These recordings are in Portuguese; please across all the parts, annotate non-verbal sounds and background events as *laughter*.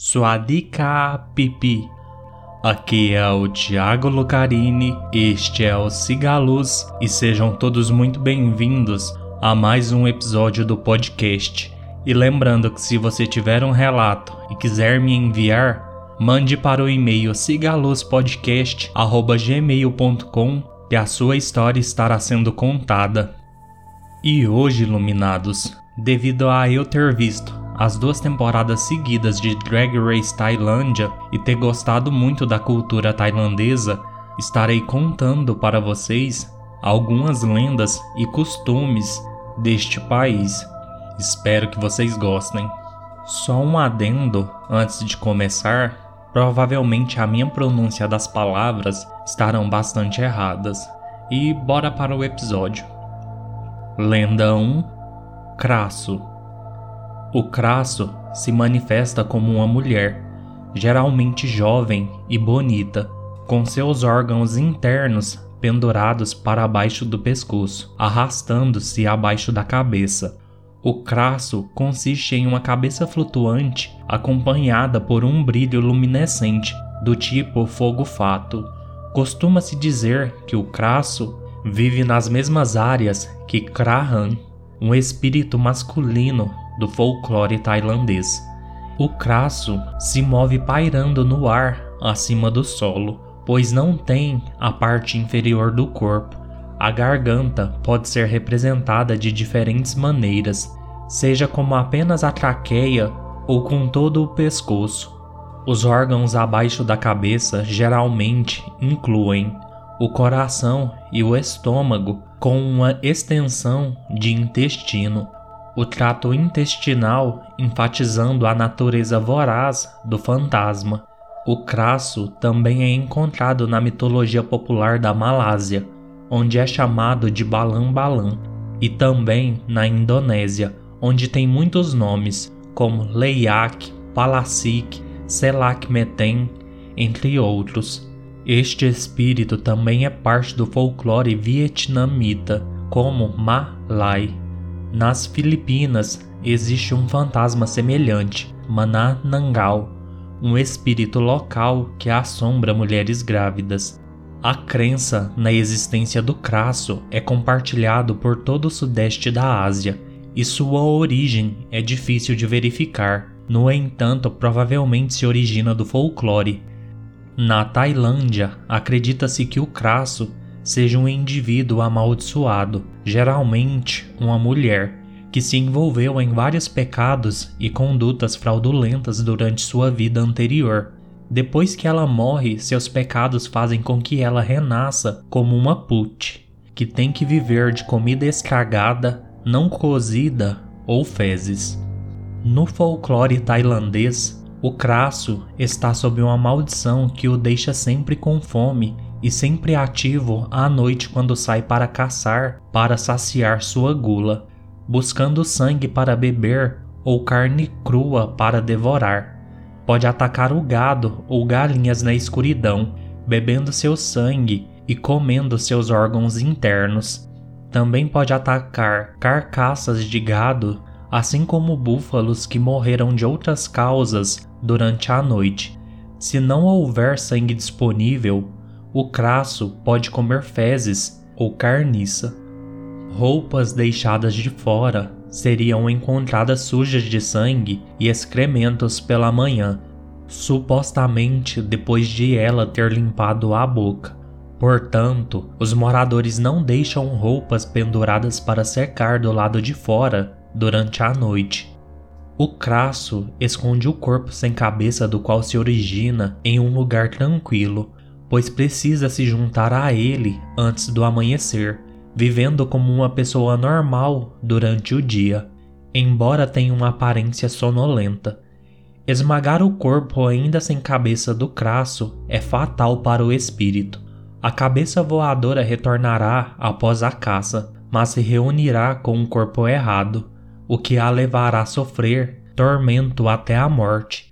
Suadika Pipi. Aqui é o Thiago Lucarini, este é o Cigaluz e sejam todos muito bem-vindos a mais um episódio do podcast. E lembrando que se você tiver um relato e quiser me enviar, mande para o e-mail cigaluzpodcast@gmail.com e a sua história estará sendo contada. E hoje, iluminados, devido a eu ter visto as duas temporadas seguidas de Drag Race Tailândia e ter gostado muito da cultura tailandesa, estarei contando para vocês algumas lendas e costumes deste país. Espero que vocês gostem. Só um adendo antes de começar: provavelmente a minha pronúncia das palavras estarão bastante erradas. E bora para o episódio. Lenda 1 Crasso o crasso se manifesta como uma mulher, geralmente jovem e bonita, com seus órgãos internos pendurados para baixo do pescoço, arrastando-se abaixo da cabeça. O crasso consiste em uma cabeça flutuante acompanhada por um brilho luminescente do tipo fogo-fato. Costuma-se dizer que o crasso vive nas mesmas áreas que Krahan, um espírito masculino do folclore tailandês. O crasso se move pairando no ar acima do solo, pois não tem a parte inferior do corpo. A garganta pode ser representada de diferentes maneiras, seja como apenas a traqueia ou com todo o pescoço. Os órgãos abaixo da cabeça geralmente incluem o coração e o estômago, com uma extensão de intestino, o trato intestinal enfatizando a natureza voraz do fantasma. O crasso também é encontrado na mitologia popular da Malásia, onde é chamado de balam-balam, e também na Indonésia, onde tem muitos nomes, como Leiak, Palasik, Selak Meten, entre outros. Este espírito também é parte do folclore vietnamita, como Ma Lai. Nas Filipinas existe um fantasma semelhante, Manananggal, um espírito local que assombra mulheres grávidas. A crença na existência do crasso é compartilhado por todo o sudeste da Ásia e sua origem é difícil de verificar. No entanto, provavelmente se origina do folclore. Na Tailândia, acredita-se que o crasso seja um indivíduo amaldiçoado, geralmente uma mulher, que se envolveu em vários pecados e condutas fraudulentas durante sua vida anterior. Depois que ela morre, seus pecados fazem com que ela renasça como uma put, que tem que viver de comida escagada, não cozida ou fezes. No folclore tailandês, o crasso está sob uma maldição que o deixa sempre com fome e sempre ativo à noite quando sai para caçar para saciar sua gula, buscando sangue para beber ou carne crua para devorar. Pode atacar o gado ou galinhas na escuridão, bebendo seu sangue e comendo seus órgãos internos. Também pode atacar carcaças de gado, assim como búfalos que morreram de outras causas durante a noite. Se não houver sangue disponível, o crasso pode comer fezes ou carniça. Roupas deixadas de fora seriam encontradas sujas de sangue e excrementos pela manhã, supostamente depois de ela ter limpado a boca. Portanto, os moradores não deixam roupas penduradas para secar do lado de fora durante a noite. O crasso esconde o corpo sem cabeça do qual se origina em um lugar tranquilo, pois precisa se juntar a ele antes do amanhecer, vivendo como uma pessoa normal durante o dia, embora tenha uma aparência sonolenta. Esmagar o corpo ainda sem cabeça do crasso é fatal para o espírito. A cabeça voadora retornará após a caça, mas se reunirá com o corpo errado, o que a levará a sofrer tormento até a morte.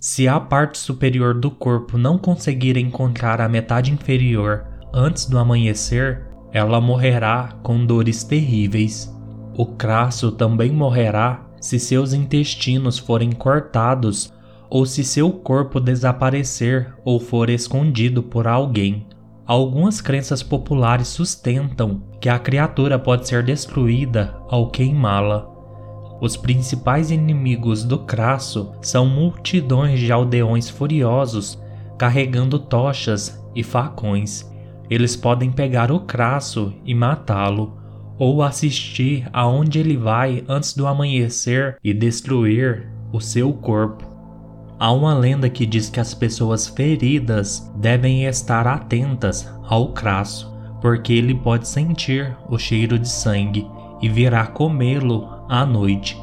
Se a parte superior do corpo não conseguir encontrar a metade inferior antes do amanhecer, ela morrerá com dores terríveis. O crasso também morrerá se seus intestinos forem cortados ou se seu corpo desaparecer ou for escondido por alguém. Algumas crenças populares sustentam que a criatura pode ser destruída ao queimá-la. Os principais inimigos do Crasso são multidões de aldeões furiosos carregando tochas e facões. Eles podem pegar o Crasso e matá-lo, ou assistir aonde ele vai antes do amanhecer e destruir o seu corpo. Há uma lenda que diz que as pessoas feridas devem estar atentas ao crasso, porque ele pode sentir o cheiro de sangue e virá comê-lo à noite.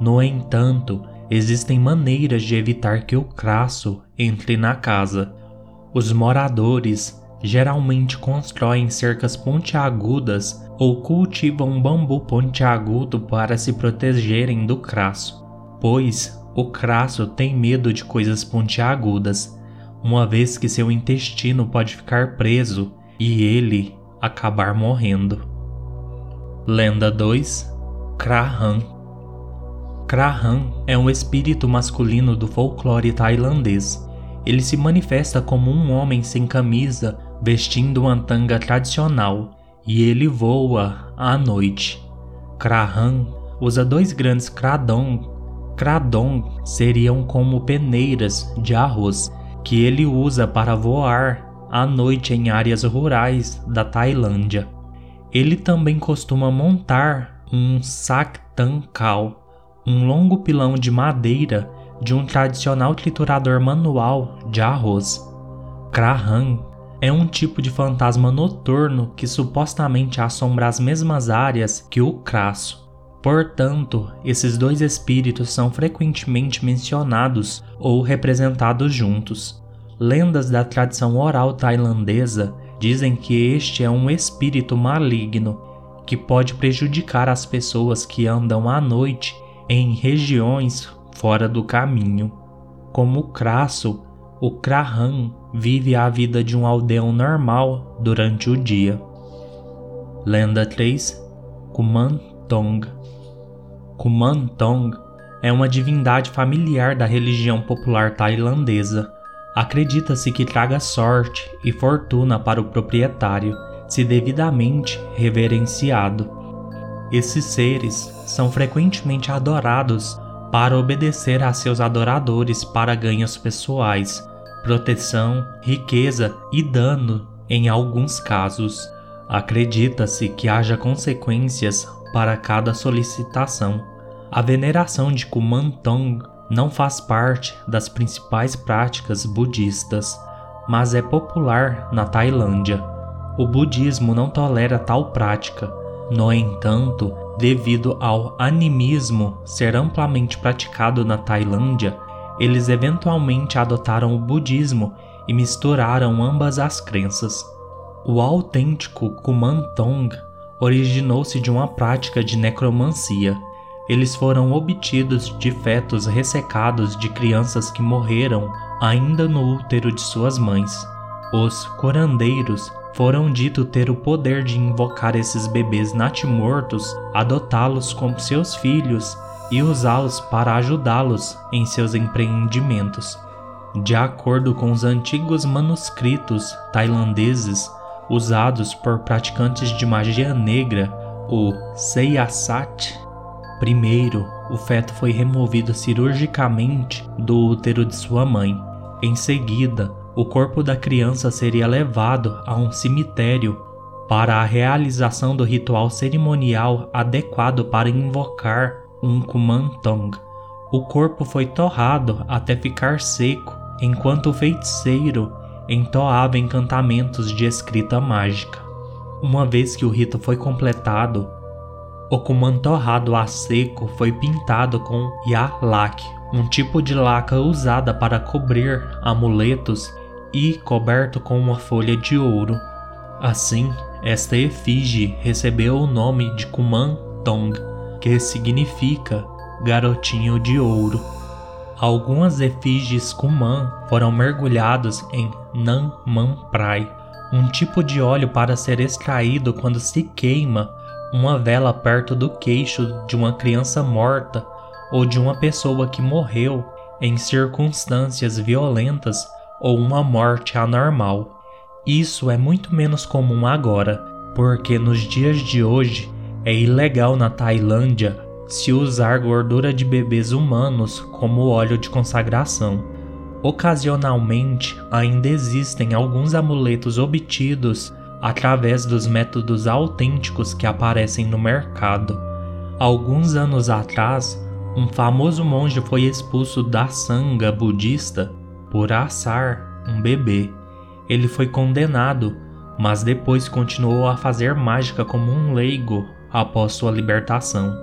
No entanto, existem maneiras de evitar que o crasso entre na casa. Os moradores geralmente constroem cercas pontiagudas ou cultivam bambu pontiagudo para se protegerem do crasso, pois o crasso tem medo de coisas pontiagudas, uma vez que seu intestino pode ficar preso e ele acabar morrendo. Lenda 2 Krahan Krahan é um espírito masculino do folclore tailandês. Ele se manifesta como um homem sem camisa vestindo uma tanga tradicional, e ele voa à noite. Krahan usa dois grandes kradong. Kradong seriam como peneiras de arroz que ele usa para voar à noite em áreas rurais da Tailândia. Ele também costuma montar um saktankal, um longo pilão de madeira de um tradicional triturador manual de arroz. Krahan é um tipo de fantasma noturno que supostamente assombra as mesmas áreas que o crasso. Portanto, esses dois espíritos são frequentemente mencionados ou representados juntos. Lendas da tradição oral tailandesa dizem que este é um espírito maligno que pode prejudicar as pessoas que andam à noite em regiões fora do caminho. Como o crasso, o Krahan vive a vida de um aldeão normal durante o dia. Lenda 3 Kumantong Kumantong é uma divindade familiar da religião popular tailandesa. Acredita-se que traga sorte e fortuna para o proprietário, se devidamente reverenciado. Esses seres são frequentemente adorados para obedecer a seus adoradores para ganhos pessoais, proteção, riqueza e dano em alguns casos. Acredita-se que haja consequências para cada solicitação. A veneração de Kumantong não faz parte das principais práticas budistas, mas é popular na Tailândia. O budismo não tolera tal prática. No entanto, devido ao animismo ser amplamente praticado na Tailândia, eles eventualmente adotaram o budismo e misturaram ambas as crenças. O autêntico Kumantong originou-se de uma prática de necromancia. Eles foram obtidos de fetos ressecados de crianças que morreram ainda no útero de suas mães. Os curandeiros foram dito ter o poder de invocar esses bebês natimortos, adotá-los como seus filhos e usá-los para ajudá-los em seus empreendimentos. De acordo com os antigos manuscritos tailandeses usados por praticantes de magia negra, o Seyasat, primeiro o feto foi removido cirurgicamente do útero de sua mãe. Em seguida, o corpo da criança seria levado a um cemitério para a realização do ritual cerimonial adequado para invocar um kumantong. O corpo foi torrado até ficar seco, enquanto o feiticeiro entoava encantamentos de escrita mágica. Uma vez que o rito foi completado, o kumã torrado a seco foi pintado com yalak, um tipo de laca usada para cobrir amuletos e coberto com uma folha de ouro. Assim, esta efígie recebeu o nome de Kuman Tong, que significa garotinho de ouro. Algumas efígies Kuman foram mergulhados em Nan Man Prai, um tipo de óleo para ser extraído quando se queima uma vela perto do queixo de uma criança morta ou de uma pessoa que morreu em circunstâncias violentas ou uma morte anormal. Isso é muito menos comum agora, porque nos dias de hoje é ilegal na Tailândia se usar gordura de bebês humanos como óleo de consagração. Ocasionalmente, ainda existem alguns amuletos obtidos através dos métodos autênticos que aparecem no mercado. Alguns anos atrás, um famoso monge foi expulso da sanga budista por assar um bebê. Ele foi condenado, mas depois continuou a fazer mágica como um leigo após sua libertação.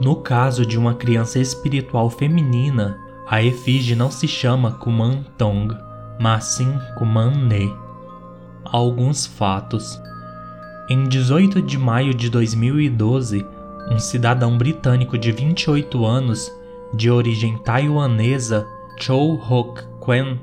No caso de uma criança espiritual feminina, a efígie não se chama Kuman Tong, mas sim Kuman Ne. Alguns fatos. Em 18 de maio de 2012, um cidadão britânico de 28 anos, de origem taiwanesa, Chow Hock Quen,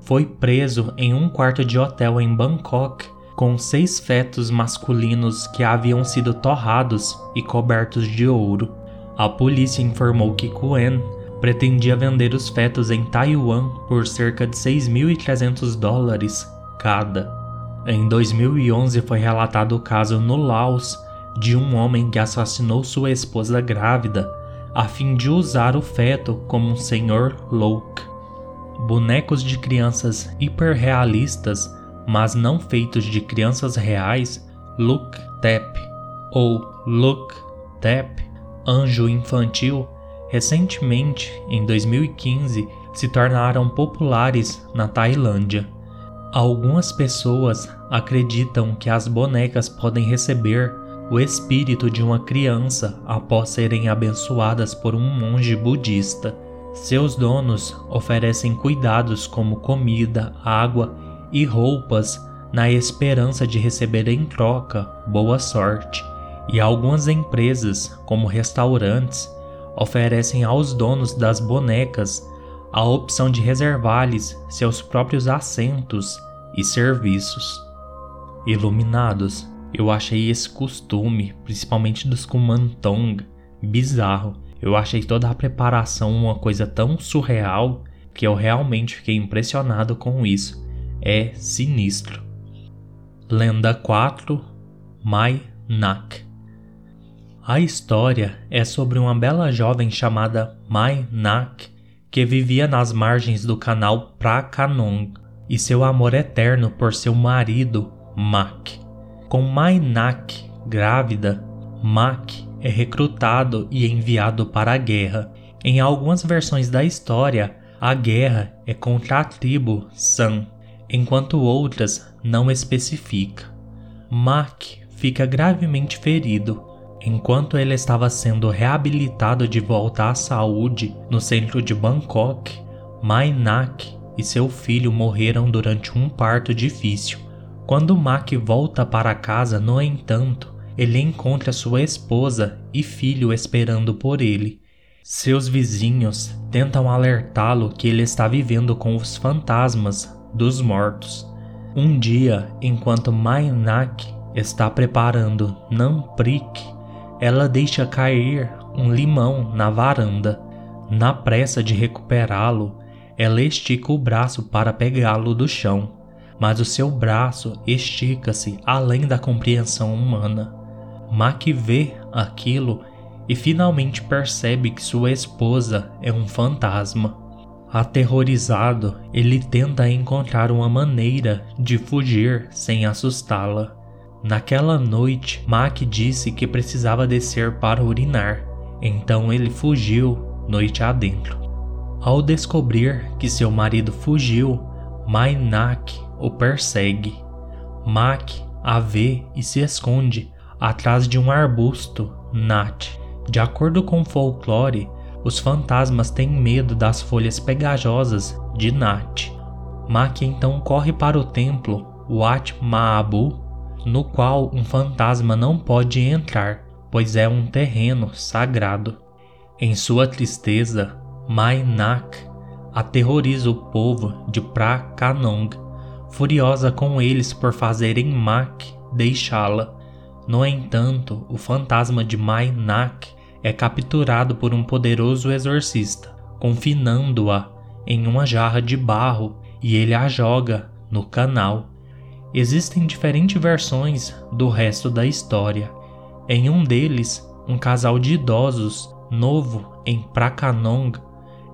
foi preso em um quarto de hotel em Bangkok com seis fetos masculinos que haviam sido torrados e cobertos de ouro. A polícia informou que Quen pretendia vender os fetos em Taiwan por cerca de 6.300 dólares cada. Em 2011 foi relatado o caso no Laos de um homem que assassinou sua esposa grávida a fim de usar o feto como um senhor louco. Bonecos de crianças hiperrealistas, mas não feitos de crianças reais, Look Tap ou Look Tap, anjo infantil, recentemente, em 2015, se tornaram populares na Tailândia. Algumas pessoas acreditam que as bonecas podem receber o espírito de uma criança após serem abençoadas por um monge budista. Seus donos oferecem cuidados como comida, água e roupas na esperança de receber em troca boa sorte. E algumas empresas, como restaurantes, oferecem aos donos das bonecas a opção de reservar-lhes seus próprios assentos e serviços. Iluminados, eu achei esse costume, principalmente dos Kumantong, bizarro. Eu achei toda a preparação uma coisa tão surreal que eu realmente fiquei impressionado com isso. É sinistro. Lenda 4 Mai Nak A história é sobre uma bela jovem chamada Mai Nak que vivia nas margens do canal Prakanong e seu amor eterno por seu marido, Mak. Com Mainak grávida, Mak é recrutado e enviado para a guerra. Em algumas versões da história, a guerra é contra a tribo San, enquanto outras não especifica. Mak fica gravemente ferido. Enquanto ele estava sendo reabilitado de volta à saúde no centro de Bangkok, Mainak e seu filho morreram durante um parto difícil. Quando Mac volta para casa, no entanto, ele encontra sua esposa e filho esperando por ele. Seus vizinhos tentam alertá-lo que ele está vivendo com os fantasmas dos mortos. Um dia, enquanto Mainak está preparando Namprik, ela deixa cair um limão na varanda. Na pressa de recuperá-lo, ela estica o braço para pegá-lo do chão, mas o seu braço estica-se além da compreensão humana. Mac vê aquilo e finalmente percebe que sua esposa é um fantasma. Aterrorizado, ele tenta encontrar uma maneira de fugir sem assustá-la. Naquela noite, Mac disse que precisava descer para urinar, então ele fugiu noite adentro. Ao descobrir que seu marido fugiu, Mainak o persegue. Mak a vê e se esconde atrás de um arbusto, Nat. De acordo com o folclore, os fantasmas têm medo das folhas pegajosas de Nat. Mak então corre para o templo Wat Maabu, no qual um fantasma não pode entrar, pois é um terreno sagrado. Em sua tristeza, Mainak aterroriza o povo de Prakanong, furiosa com eles por fazerem Mak deixá-la. No entanto, o fantasma de Mainak é capturado por um poderoso exorcista, confinando-a em uma jarra de barro e ele a joga no canal. Existem diferentes versões do resto da história. Em um deles, um casal de idosos, novo em Prakanong,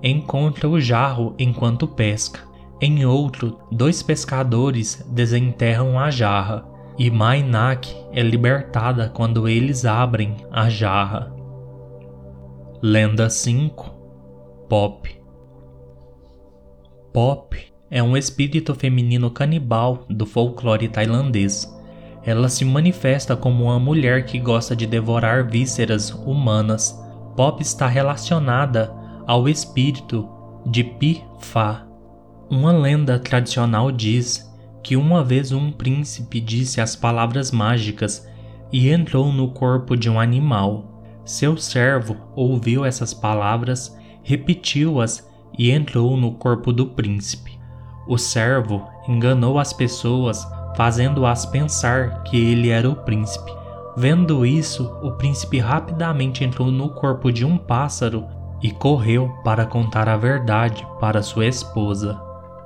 encontra o jarro enquanto pesca. Em outro, dois pescadores desenterram a jarra e Mainak é libertada quando eles abrem a jarra. Lenda 5 Pop Pop é um espírito feminino canibal do folclore tailandês. Ela se manifesta como uma mulher que gosta de devorar vísceras humanas. Pop está relacionada ao espírito de Pi Fa. Uma lenda tradicional diz que uma vez um príncipe disse as palavras mágicas e entrou no corpo de um animal. Seu servo ouviu essas palavras, repetiu-as e entrou no corpo do príncipe. O servo enganou as pessoas, fazendo-as pensar que ele era o príncipe. Vendo isso, o príncipe rapidamente entrou no corpo de um pássaro e correu para contar a verdade para sua esposa.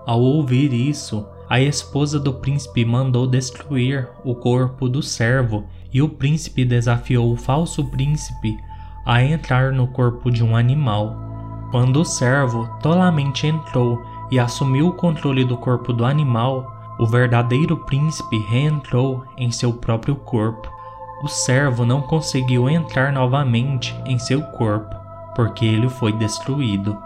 Ao ouvir isso, a esposa do príncipe mandou destruir o corpo do servo e o príncipe desafiou o falso príncipe a entrar no corpo de um animal. Quando o servo tolamente entrou e assumiu o controle do corpo do animal, o verdadeiro príncipe reentrou em seu próprio corpo. O servo não conseguiu entrar novamente em seu corpo, porque ele foi destruído.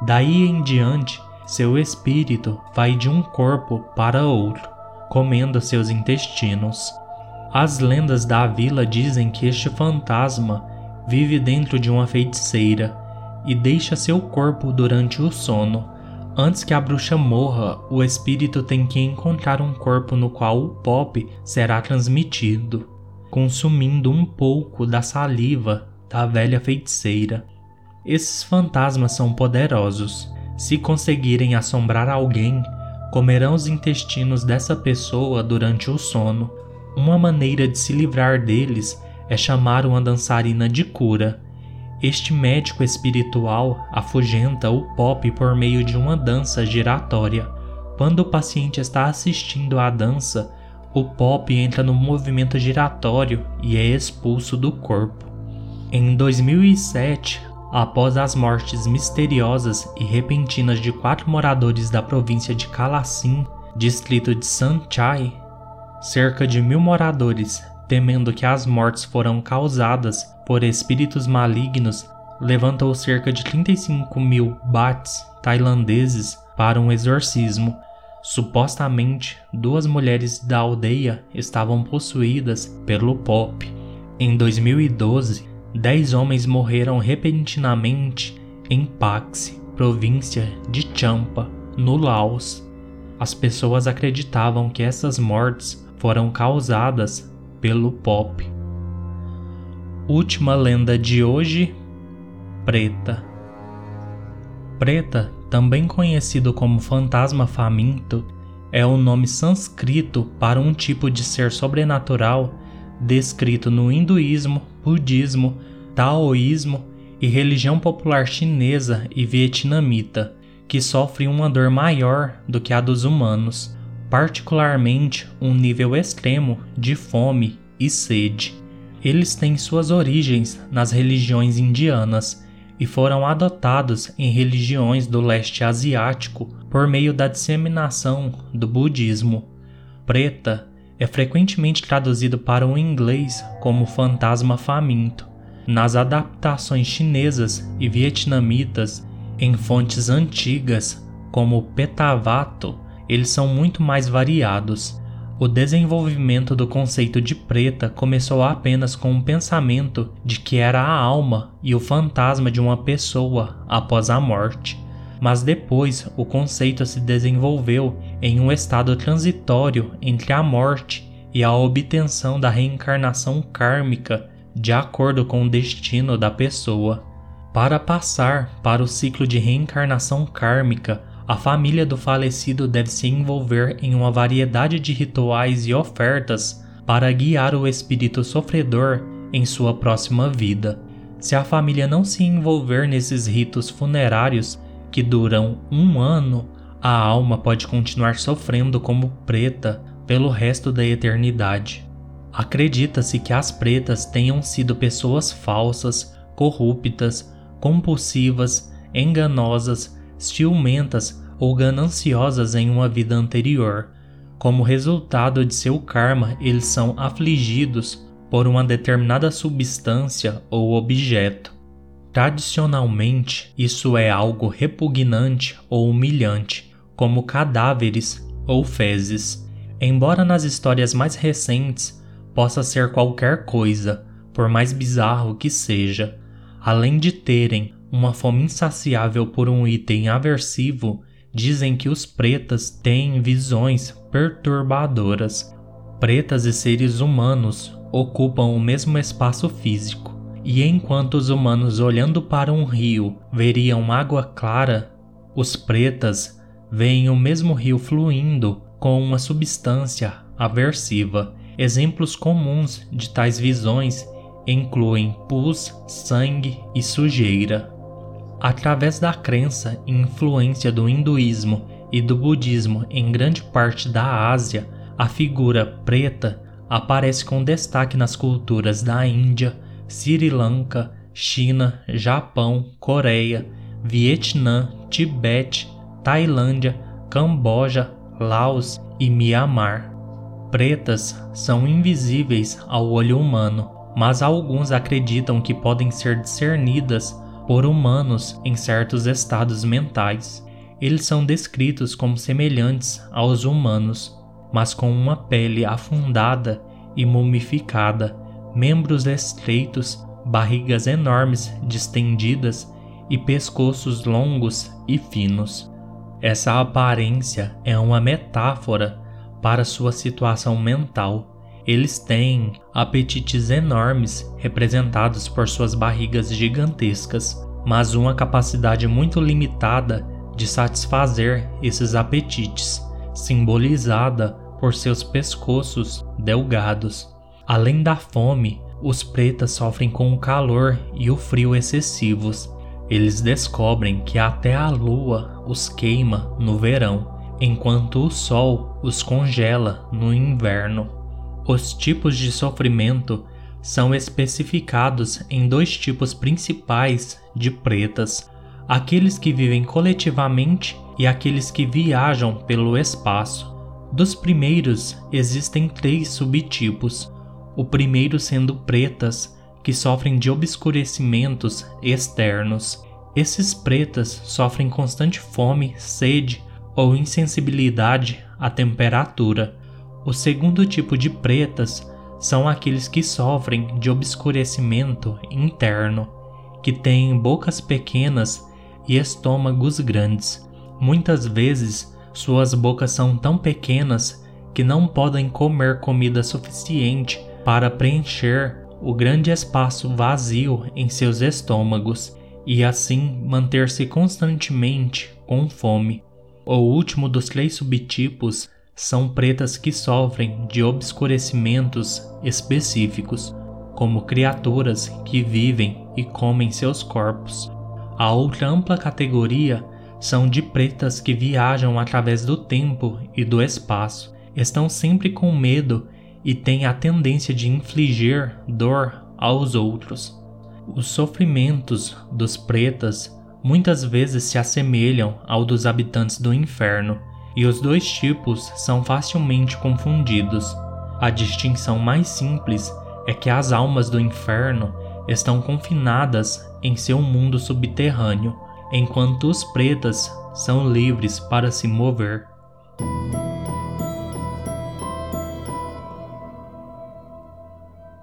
Daí em diante, seu espírito vai de um corpo para outro, comendo seus intestinos. As lendas da vila dizem que este fantasma vive dentro de uma feiticeira e deixa seu corpo durante o sono Antes que a bruxa morra, o espírito tem que encontrar um corpo no qual o pop será transmitido, consumindo um pouco da saliva da velha feiticeira. Esses fantasmas são poderosos. Se conseguirem assombrar alguém, comerão os intestinos dessa pessoa durante o sono. Uma maneira de se livrar deles é chamar uma dançarina de cura este médico espiritual afugenta o pop por meio de uma dança giratória. Quando o paciente está assistindo à dança, o pop entra no movimento giratório e é expulso do corpo. Em 2007, após as mortes misteriosas e repentinas de quatro moradores da província de Kalassin, distrito de Sanchai, cerca de mil moradores, temendo que as mortes foram causadas por espíritos malignos, levantou cerca de 35 mil bahts tailandeses para um exorcismo. Supostamente, duas mulheres da aldeia estavam possuídas pelo pop. Em 2012, dez homens morreram repentinamente em Paxi, província de Champa, no Laos. As pessoas acreditavam que essas mortes foram causadas pelo pop. Última lenda de hoje: Preta. Preta, também conhecido como fantasma faminto, é o nome sânscrito para um tipo de ser sobrenatural descrito no hinduísmo, budismo, taoísmo e religião popular chinesa e vietnamita, que sofre uma dor maior do que a dos humanos, particularmente um nível extremo de fome e sede. Eles têm suas origens nas religiões indianas e foram adotados em religiões do leste asiático por meio da disseminação do budismo. Preta é frequentemente traduzido para o inglês como fantasma faminto. Nas adaptações chinesas e vietnamitas, em fontes antigas, como Petavato, eles são muito mais variados. O desenvolvimento do conceito de preta começou apenas com o pensamento de que era a alma e o fantasma de uma pessoa após a morte. Mas depois o conceito se desenvolveu em um estado transitório entre a morte e a obtenção da reencarnação kármica de acordo com o destino da pessoa. Para passar para o ciclo de reencarnação kármica, a família do falecido deve se envolver em uma variedade de rituais e ofertas para guiar o espírito sofredor em sua próxima vida. Se a família não se envolver nesses ritos funerários que duram um ano, a alma pode continuar sofrendo como preta pelo resto da eternidade. Acredita-se que as pretas tenham sido pessoas falsas, corruptas, compulsivas, enganosas, ciumentas ou gananciosas em uma vida anterior. Como resultado de seu karma, eles são afligidos por uma determinada substância ou objeto. Tradicionalmente, isso é algo repugnante ou humilhante, como cadáveres ou fezes. Embora nas histórias mais recentes possa ser qualquer coisa, por mais bizarro que seja, além de terem uma fome insaciável por um item aversivo, dizem que os pretas têm visões perturbadoras. Pretas e seres humanos ocupam o mesmo espaço físico, e enquanto os humanos olhando para um rio veriam água clara, os pretas veem o mesmo rio fluindo com uma substância aversiva. Exemplos comuns de tais visões incluem pus, sangue e sujeira. Através da crença e influência do hinduísmo e do budismo em grande parte da Ásia, a figura preta aparece com destaque nas culturas da Índia, Sri Lanka, China, Japão, Coreia, Vietnã, Tibete, Tailândia, Camboja, Laos e Mianmar. Pretas são invisíveis ao olho humano, mas alguns acreditam que podem ser discernidas por humanos em certos estados mentais. Eles são descritos como semelhantes aos humanos, mas com uma pele afundada e mumificada, membros estreitos, barrigas enormes distendidas e pescoços longos e finos. Essa aparência é uma metáfora para sua situação mental. Eles têm apetites enormes representados por suas barrigas gigantescas, mas uma capacidade muito limitada de satisfazer esses apetites simbolizada por seus pescoços delgados. Além da fome, os pretas sofrem com o calor e o frio excessivos. Eles descobrem que até a lua os queima no verão, enquanto o sol os congela no inverno. Os tipos de sofrimento são especificados em dois tipos principais de pretas: aqueles que vivem coletivamente e aqueles que viajam pelo espaço. Dos primeiros existem três subtipos, o primeiro sendo pretas, que sofrem de obscurecimentos externos. Esses pretas sofrem constante fome, sede ou insensibilidade à temperatura. O segundo tipo de pretas são aqueles que sofrem de obscurecimento interno, que têm bocas pequenas e estômagos grandes Muitas vezes suas bocas são tão pequenas que não podem comer comida suficiente para preencher o grande espaço vazio em seus estômagos e assim manter-se constantemente com fome. O último dos três subtipos são pretas que sofrem de obscurecimentos específicos, como criaturas que vivem e comem seus corpos. A outra ampla categoria são de pretas que viajam através do tempo e do espaço, estão sempre com medo e têm a tendência de infligir dor aos outros. Os sofrimentos dos pretas muitas vezes se assemelham ao dos habitantes do inferno, e os dois tipos são facilmente confundidos. A distinção mais simples é que as almas do inferno estão confinadas em seu mundo subterrâneo enquanto os pretas são livres para se mover.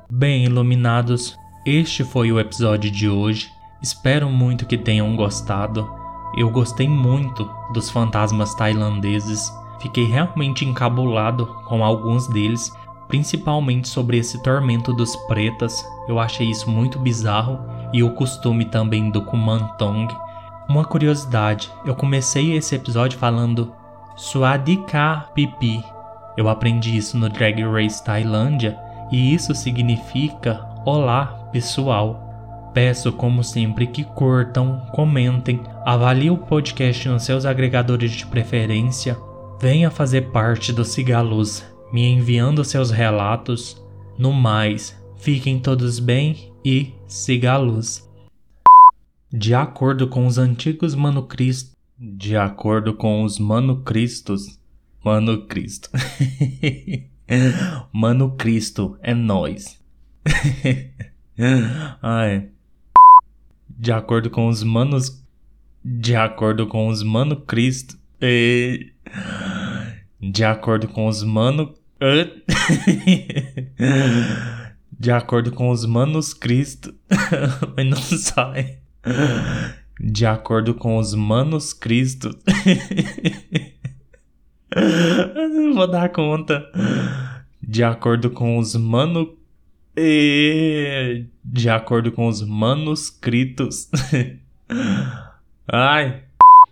Bem, iluminados, este foi o episódio de hoje. Espero muito que tenham gostado. Eu gostei muito dos fantasmas tailandeses. Fiquei realmente encabulado com alguns deles, principalmente sobre esse tormento dos pretas. Eu achei isso muito bizarro e o costume também do Kumantong uma curiosidade, eu comecei esse episódio falando Suadika Pipi. Eu aprendi isso no Drag Race Tailândia e isso significa Olá, pessoal. Peço, como sempre, que curtam, comentem, avaliem o podcast nos seus agregadores de preferência, venha fazer parte do Cigaluz, me enviando seus relatos. No mais, fiquem todos bem e siga a luz. De acordo com os antigos manuscritos, de acordo com os manuscritos, Mano. *laughs* *laughs* Mano Cristo é nós. *laughs* Ai. De acordo com os manos. De acordo com os mano Cristo. E... De acordo com os mano. *laughs* De acordo com os manuscritos. Mas não sai. De acordo com os manuscritos. não vou dar conta. De acordo com os mano. De acordo com os manuscritos. *laughs* Ai.